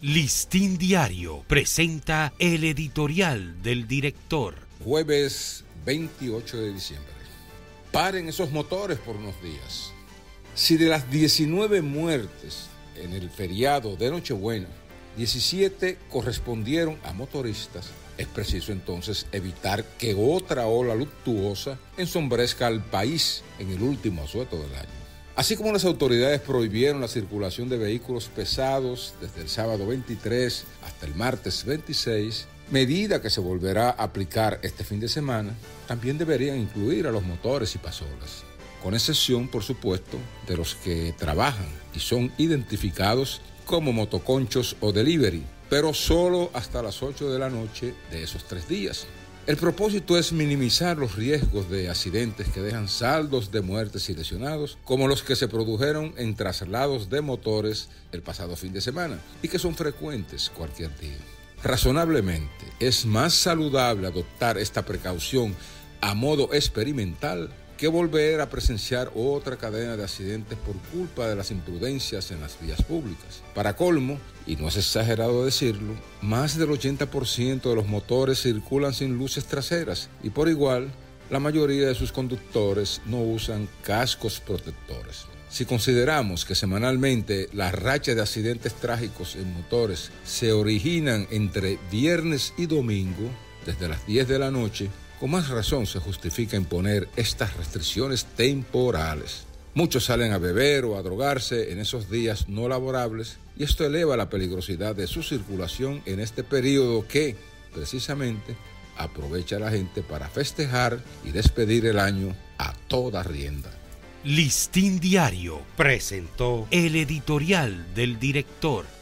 Listín Diario presenta el editorial del director. Jueves 28 de diciembre. Paren esos motores por unos días. Si de las 19 muertes en el feriado de Nochebuena, 17 correspondieron a motoristas, es preciso entonces evitar que otra ola luctuosa ensombrezca al país en el último asueto del año. Así como las autoridades prohibieron la circulación de vehículos pesados desde el sábado 23 hasta el martes 26, medida que se volverá a aplicar este fin de semana, también deberían incluir a los motores y pasolas, con excepción, por supuesto, de los que trabajan y son identificados como motoconchos o delivery, pero solo hasta las 8 de la noche de esos tres días. El propósito es minimizar los riesgos de accidentes que dejan saldos de muertes y lesionados, como los que se produjeron en traslados de motores el pasado fin de semana y que son frecuentes cualquier día. Razonablemente, es más saludable adoptar esta precaución a modo experimental que volver a presenciar otra cadena de accidentes por culpa de las imprudencias en las vías públicas. Para colmo, y no es exagerado decirlo, más del 80% de los motores circulan sin luces traseras y por igual, la mayoría de sus conductores no usan cascos protectores. Si consideramos que semanalmente las rachas de accidentes trágicos en motores se originan entre viernes y domingo, desde las 10 de la noche, con más razón se justifica imponer estas restricciones temporales. Muchos salen a beber o a drogarse en esos días no laborables y esto eleva la peligrosidad de su circulación en este periodo que, precisamente, aprovecha la gente para festejar y despedir el año a toda rienda. Listín Diario presentó el editorial del director.